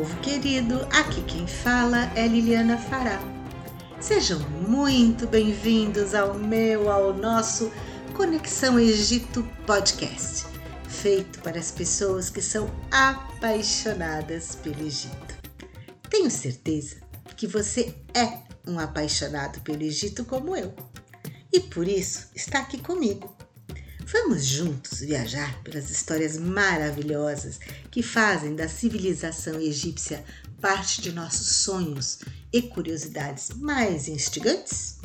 povo querido, aqui quem fala é Liliana Fará. Sejam muito bem-vindos ao meu, ao nosso Conexão Egito Podcast, feito para as pessoas que são apaixonadas pelo Egito. Tenho certeza que você é um apaixonado pelo Egito como eu, e por isso está aqui comigo Vamos juntos viajar pelas histórias maravilhosas que fazem da civilização egípcia parte de nossos sonhos e curiosidades mais instigantes?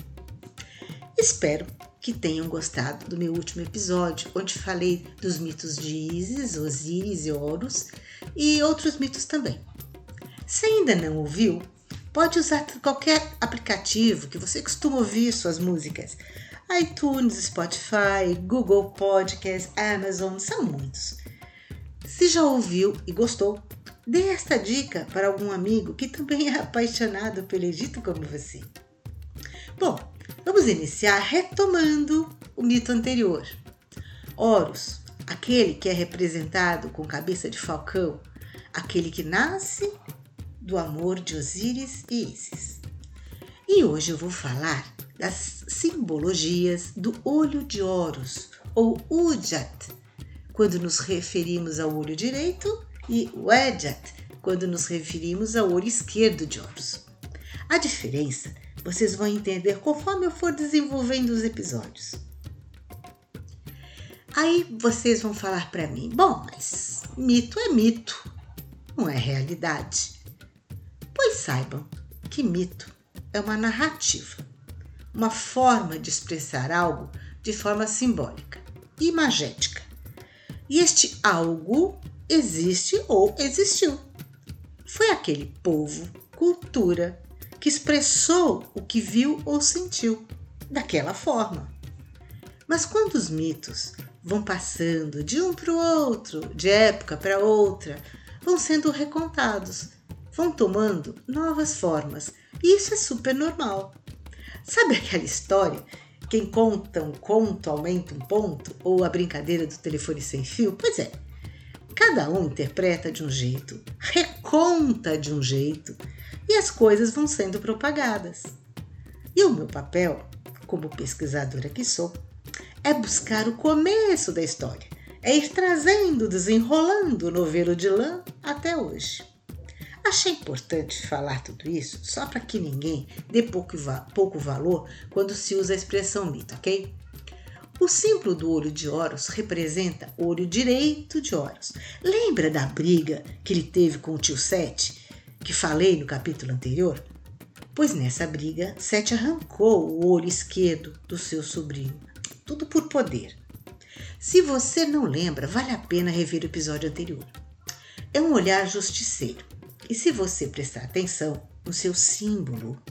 Espero que tenham gostado do meu último episódio, onde falei dos mitos de Isis, Osíris e Horus e outros mitos também. Se ainda não ouviu, pode usar qualquer aplicativo que você costuma ouvir suas músicas iTunes, Spotify, Google Podcasts, Amazon, são muitos. Se já ouviu e gostou, dê esta dica para algum amigo que também é apaixonado pelo Egito como você. Bom, vamos iniciar retomando o mito anterior. Horus, aquele que é representado com cabeça de falcão, aquele que nasce do amor de Osíris e Isis. E hoje eu vou falar das simbologias do olho de Horus, ou Ujat, quando nos referimos ao olho direito, e Wedjat, quando nos referimos ao olho esquerdo de Horus. A diferença vocês vão entender conforme eu for desenvolvendo os episódios. Aí vocês vão falar para mim: bom, mas mito é mito, não é realidade. Pois saibam que mito é uma narrativa uma forma de expressar algo de forma simbólica, imagética. E este algo existe ou existiu. Foi aquele povo, cultura, que expressou o que viu ou sentiu daquela forma. Mas quando os mitos vão passando de um para o outro, de época para outra, vão sendo recontados, vão tomando novas formas. E isso é super normal. Sabe aquela história? Quem conta um conto aumenta um ponto? Ou a brincadeira do telefone sem fio? Pois é, cada um interpreta de um jeito, reconta de um jeito e as coisas vão sendo propagadas. E o meu papel, como pesquisadora que sou, é buscar o começo da história, é ir trazendo, desenrolando o novelo de lã até hoje. Achei importante falar tudo isso só para que ninguém dê pouco, pouco valor quando se usa a expressão mito, ok? O símbolo do olho de Horus representa o olho direito de Horus. Lembra da briga que ele teve com o tio Sete, que falei no capítulo anterior? Pois nessa briga, Sete arrancou o olho esquerdo do seu sobrinho. Tudo por poder. Se você não lembra, vale a pena rever o episódio anterior. É um olhar justiceiro e se você prestar atenção no seu símbolo,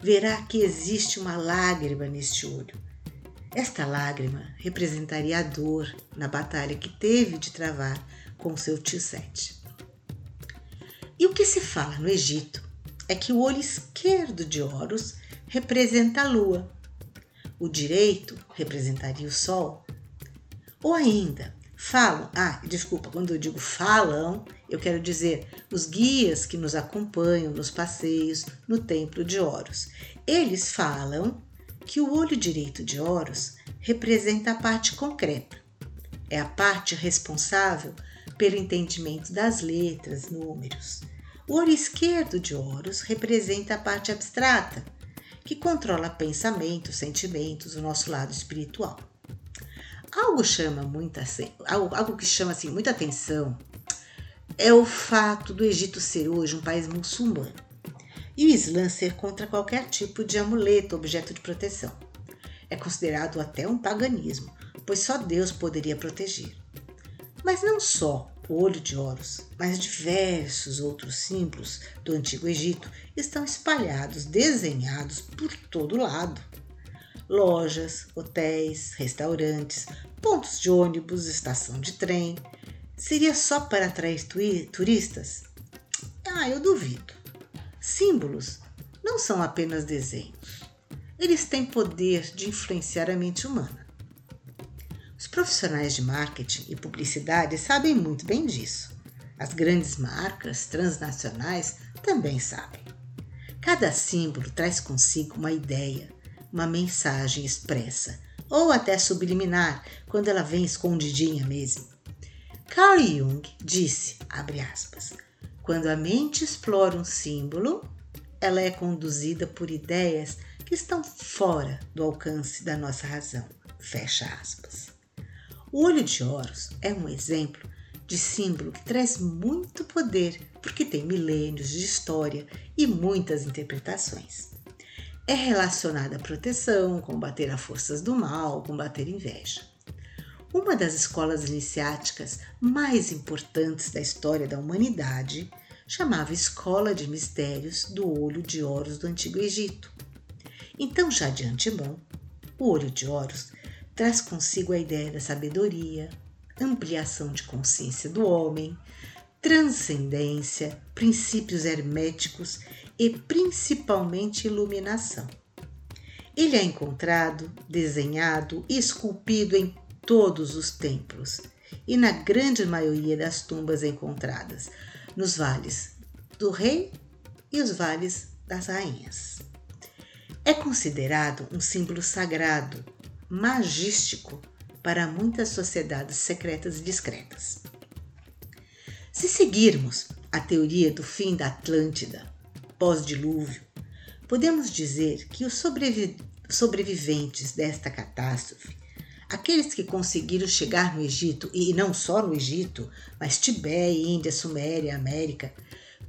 verá que existe uma lágrima neste olho. Esta lágrima representaria a dor na batalha que teve de travar com seu tio Sete. E o que se fala no Egito é que o olho esquerdo de Horus representa a lua, o direito representaria o sol, ou ainda falam, ah, desculpa, quando eu digo falam, eu quero dizer os guias que nos acompanham nos passeios no templo de Horus. Eles falam que o olho direito de Horus representa a parte concreta. É a parte responsável pelo entendimento das letras, números. O olho esquerdo de Horus representa a parte abstrata, que controla pensamentos, sentimentos, o nosso lado espiritual. Algo chama muita algo, algo que chama assim muita atenção é o fato do Egito ser hoje um país muçulmano e o Islã ser contra qualquer tipo de amuleto, objeto de proteção. É considerado até um paganismo, pois só Deus poderia proteger. Mas não só o olho de Horus, mas diversos outros símbolos do Antigo Egito estão espalhados, desenhados por todo lado. Lojas, hotéis, restaurantes, pontos de ônibus, estação de trem, Seria só para atrair turistas? Ah, eu duvido. Símbolos não são apenas desenhos. Eles têm poder de influenciar a mente humana. Os profissionais de marketing e publicidade sabem muito bem disso. As grandes marcas transnacionais também sabem. Cada símbolo traz consigo uma ideia, uma mensagem expressa, ou até subliminar, quando ela vem escondidinha mesmo. Carl Jung disse, aspas, quando a mente explora um símbolo, ela é conduzida por ideias que estão fora do alcance da nossa razão. Fecha aspas. O olho de Horus é um exemplo de símbolo que traz muito poder, porque tem milênios de história e muitas interpretações. É relacionada à proteção, combater as forças do mal, combater inveja. Uma das escolas iniciáticas mais importantes da história da humanidade chamava Escola de Mistérios do Olho de Horus do Antigo Egito. Então, já de antemão, o Olho de Horus traz consigo a ideia da sabedoria, ampliação de consciência do homem, transcendência, princípios herméticos e principalmente iluminação. Ele é encontrado, desenhado e esculpido em todos os templos e na grande maioria das tumbas encontradas nos vales do rei e os vales das rainhas. É considerado um símbolo sagrado, magístico para muitas sociedades secretas e discretas. Se seguirmos a teoria do fim da Atlântida, pós-dilúvio, podemos dizer que os sobrevi sobreviventes desta catástrofe, aqueles que conseguiram chegar no Egito, e não só no Egito, mas Tibete, Índia, Suméria, América,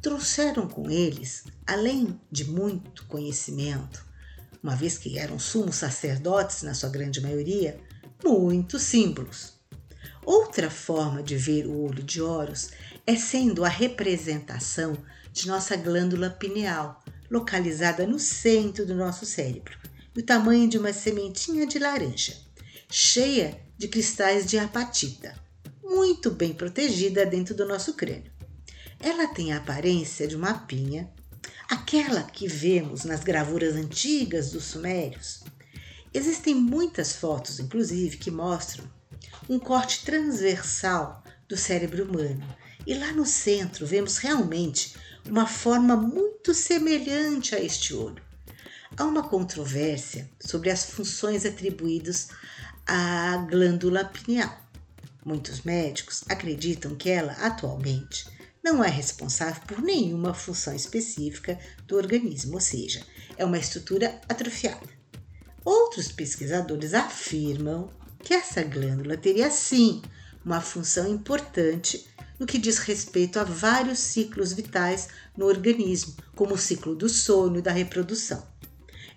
trouxeram com eles, além de muito conhecimento, uma vez que eram sumos sacerdotes na sua grande maioria, muitos símbolos. Outra forma de ver o olho de Horus é sendo a representação de nossa glândula pineal, localizada no centro do nosso cérebro, do tamanho de uma sementinha de laranja, cheia de cristais de apatita, muito bem protegida dentro do nosso crânio. Ela tem a aparência de uma pinha, aquela que vemos nas gravuras antigas dos sumérios, Existem muitas fotos, inclusive, que mostram um corte transversal do cérebro humano. E lá no centro vemos realmente uma forma muito semelhante a este olho. Há uma controvérsia sobre as funções atribuídas à glândula pineal. Muitos médicos acreditam que ela, atualmente, não é responsável por nenhuma função específica do organismo, ou seja, é uma estrutura atrofiada. Outros pesquisadores afirmam que essa glândula teria sim uma função importante no que diz respeito a vários ciclos vitais no organismo, como o ciclo do sono e da reprodução.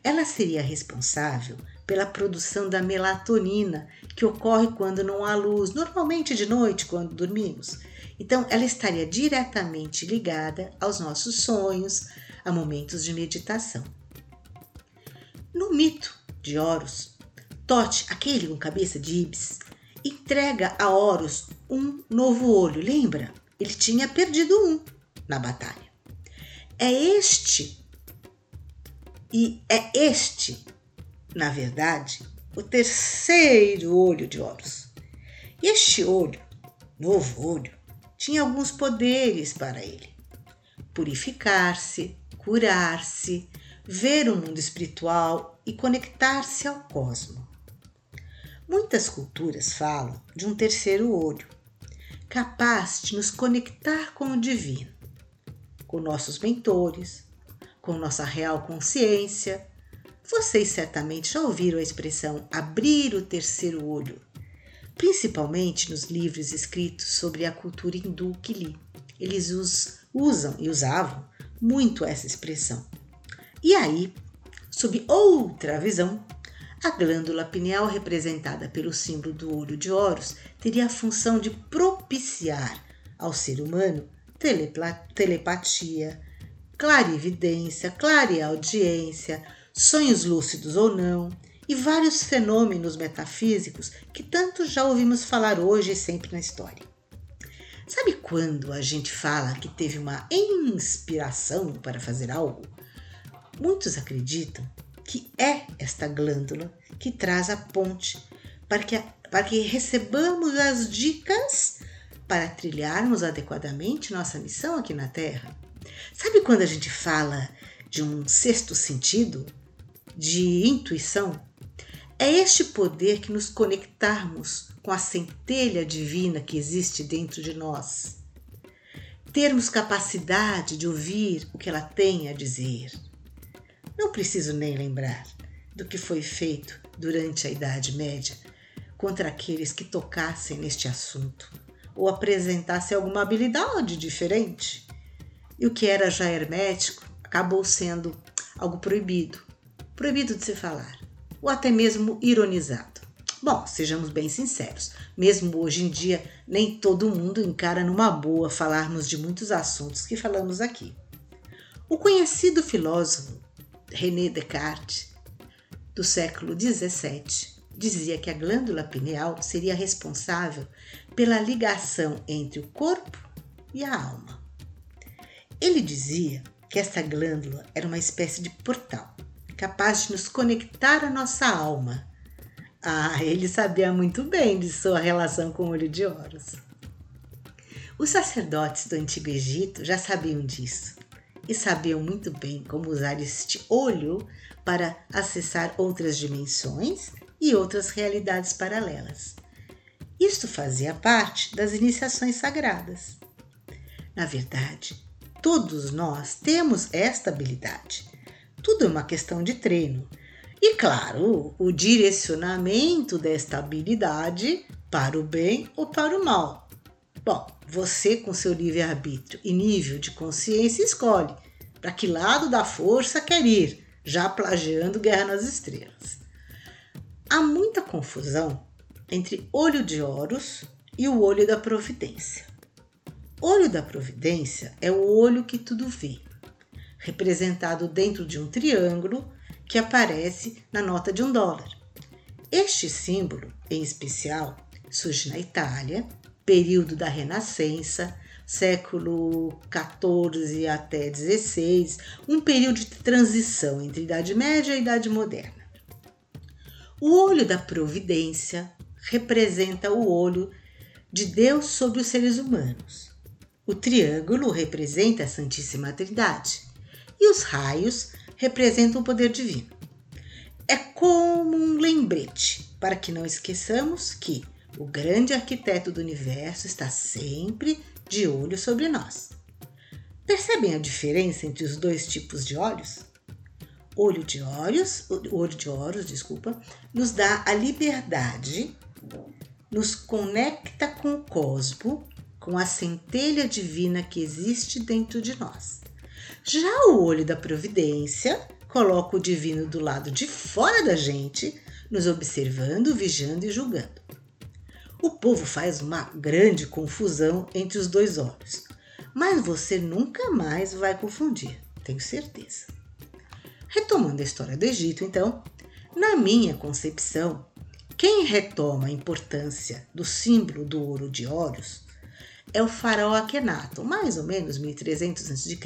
Ela seria responsável pela produção da melatonina, que ocorre quando não há luz, normalmente de noite, quando dormimos. Então, ela estaria diretamente ligada aos nossos sonhos, a momentos de meditação. No mito de Horus, Tote, aquele com cabeça de Ibis, entrega a Horus um novo olho. Lembra? Ele tinha perdido um na batalha. É este e é este, na verdade, o terceiro olho de Horus. E este olho, novo olho, tinha alguns poderes para ele: purificar-se, curar-se, ver o mundo espiritual e conectar-se ao cosmo. Muitas culturas falam de um terceiro olho, capaz de nos conectar com o divino, com nossos mentores, com nossa real consciência. Vocês certamente já ouviram a expressão abrir o terceiro olho, principalmente nos livros escritos sobre a cultura hindu que li. Eles usam e usavam muito essa expressão. E aí, sob outra visão, a glândula pineal, representada pelo símbolo do olho de Horus, teria a função de propiciar ao ser humano telepatia, clarividência, clareaudiência, sonhos lúcidos ou não, e vários fenômenos metafísicos que tanto já ouvimos falar hoje e sempre na história. Sabe quando a gente fala que teve uma inspiração para fazer algo? Muitos acreditam que é esta glândula que traz a ponte para que, para que recebamos as dicas para trilharmos adequadamente nossa missão aqui na Terra. Sabe quando a gente fala de um sexto sentido, de intuição? É este poder que nos conectarmos com a centelha divina que existe dentro de nós. Termos capacidade de ouvir o que ela tem a dizer. Não preciso nem lembrar do que foi feito durante a Idade Média contra aqueles que tocassem neste assunto ou apresentassem alguma habilidade diferente. E o que era já hermético acabou sendo algo proibido proibido de se falar, ou até mesmo ironizado. Bom, sejamos bem sinceros, mesmo hoje em dia, nem todo mundo encara numa boa falarmos de muitos assuntos que falamos aqui. O conhecido filósofo René Descartes, do século XVII, dizia que a glândula pineal seria responsável pela ligação entre o corpo e a alma. Ele dizia que essa glândula era uma espécie de portal, capaz de nos conectar à nossa alma. Ah, ele sabia muito bem de sua relação com o olho de Horus. Os sacerdotes do Antigo Egito já sabiam disso e sabiam muito bem como usar este olho para acessar outras dimensões e outras realidades paralelas. Isto fazia parte das iniciações sagradas. Na verdade, todos nós temos esta habilidade tudo é uma questão de treino. E claro, o direcionamento desta habilidade para o bem ou para o mal. Bom, você com seu livre-arbítrio e nível de consciência escolhe para que lado da força quer ir, já plagiando Guerra nas Estrelas. Há muita confusão entre olho de Horus e o olho da providência. Olho da providência é o olho que tudo vê, representado dentro de um triângulo que aparece na nota de um dólar. Este símbolo, em especial, surge na Itália, período da Renascença, século XIV até XVI, um período de transição entre Idade Média e Idade Moderna. O olho da providência representa o olho de Deus sobre os seres humanos. O triângulo representa a Santíssima Trindade e os raios representam o poder divino. É como um lembrete para que não esqueçamos que o grande arquiteto do universo está sempre de olho sobre nós. Percebem a diferença entre os dois tipos de olhos? Olho de olhos, olho de olhos, desculpa, nos dá a liberdade, nos conecta com o cosmo, com a centelha divina que existe dentro de nós. Já o olho da providência coloca o divino do lado de fora da gente, nos observando, vigiando e julgando. O povo faz uma grande confusão entre os dois olhos, mas você nunca mais vai confundir, tenho certeza. Retomando a história do Egito, então, na minha concepção, quem retoma a importância do símbolo do ouro de Horus é o faraó Akhenaton, mais ou menos 1300 a.C.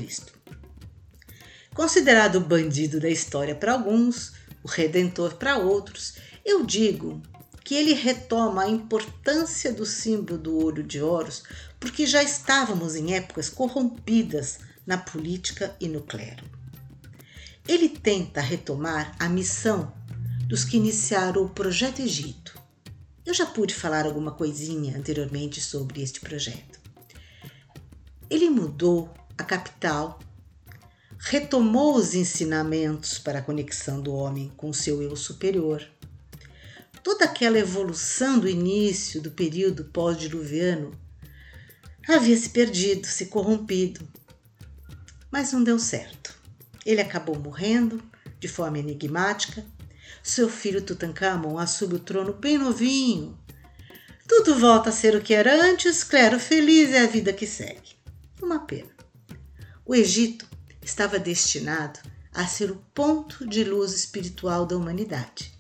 Considerado o bandido da história para alguns, o redentor para outros, eu digo que ele retoma a importância do símbolo do ouro de Horus porque já estávamos em épocas corrompidas na política e no clero. Ele tenta retomar a missão dos que iniciaram o Projeto Egito. Eu já pude falar alguma coisinha anteriormente sobre este projeto. Ele mudou a capital retomou os ensinamentos para a conexão do homem com seu eu superior. Toda aquela evolução do início do período pós-diluviano havia se perdido, se corrompido. Mas não deu certo. Ele acabou morrendo de forma enigmática. Seu filho Tutankhamon assume o trono bem novinho. Tudo volta a ser o que era antes, clero feliz é a vida que segue. Uma pena. O Egito estava destinado a ser o ponto de luz espiritual da humanidade,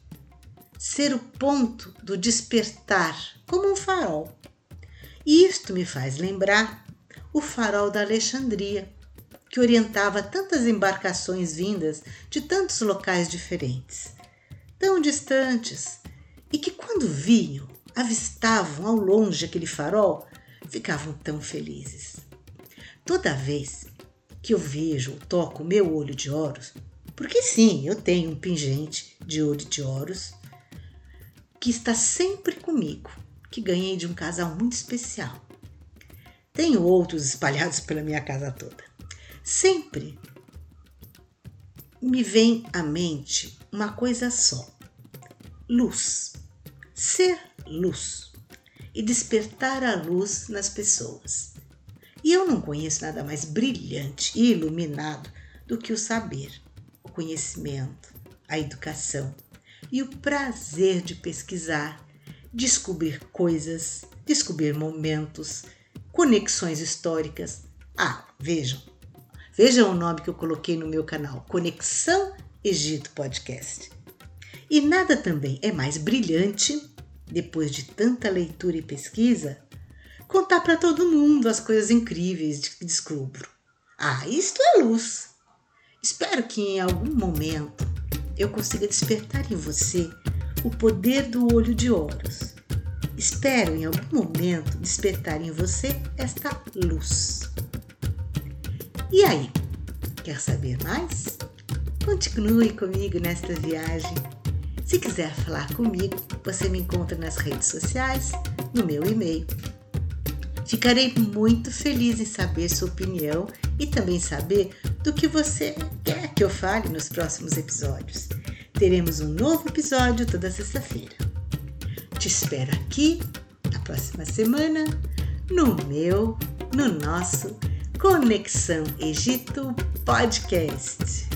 ser o ponto do despertar, como um farol. E isto me faz lembrar o farol da Alexandria, que orientava tantas embarcações vindas de tantos locais diferentes, tão distantes, e que quando vinham, avistavam ao longe aquele farol, ficavam tão felizes. Toda vez que eu vejo ou toco meu olho de ouros, porque sim, eu tenho um pingente de olho de ouros que está sempre comigo, que ganhei de um casal muito especial. Tenho outros espalhados pela minha casa toda. Sempre me vem à mente uma coisa só: luz. Ser luz e despertar a luz nas pessoas. E eu não conheço nada mais brilhante e iluminado do que o saber, o conhecimento, a educação e o prazer de pesquisar, descobrir coisas, descobrir momentos, conexões históricas. Ah, vejam, vejam o nome que eu coloquei no meu canal: Conexão Egito Podcast. E nada também é mais brilhante, depois de tanta leitura e pesquisa, contar para todo mundo as coisas incríveis que descubro. Ah, isto é luz. Espero que em algum momento eu consiga despertar em você o poder do olho de ouros. Espero em algum momento despertar em você esta luz. E aí, quer saber mais? Continue comigo nesta viagem. Se quiser falar comigo, você me encontra nas redes sociais, no meu e-mail Ficarei muito feliz em saber sua opinião e também saber do que você quer que eu fale nos próximos episódios. Teremos um novo episódio toda sexta-feira. Te espero aqui na próxima semana no meu, no nosso Conexão Egito Podcast.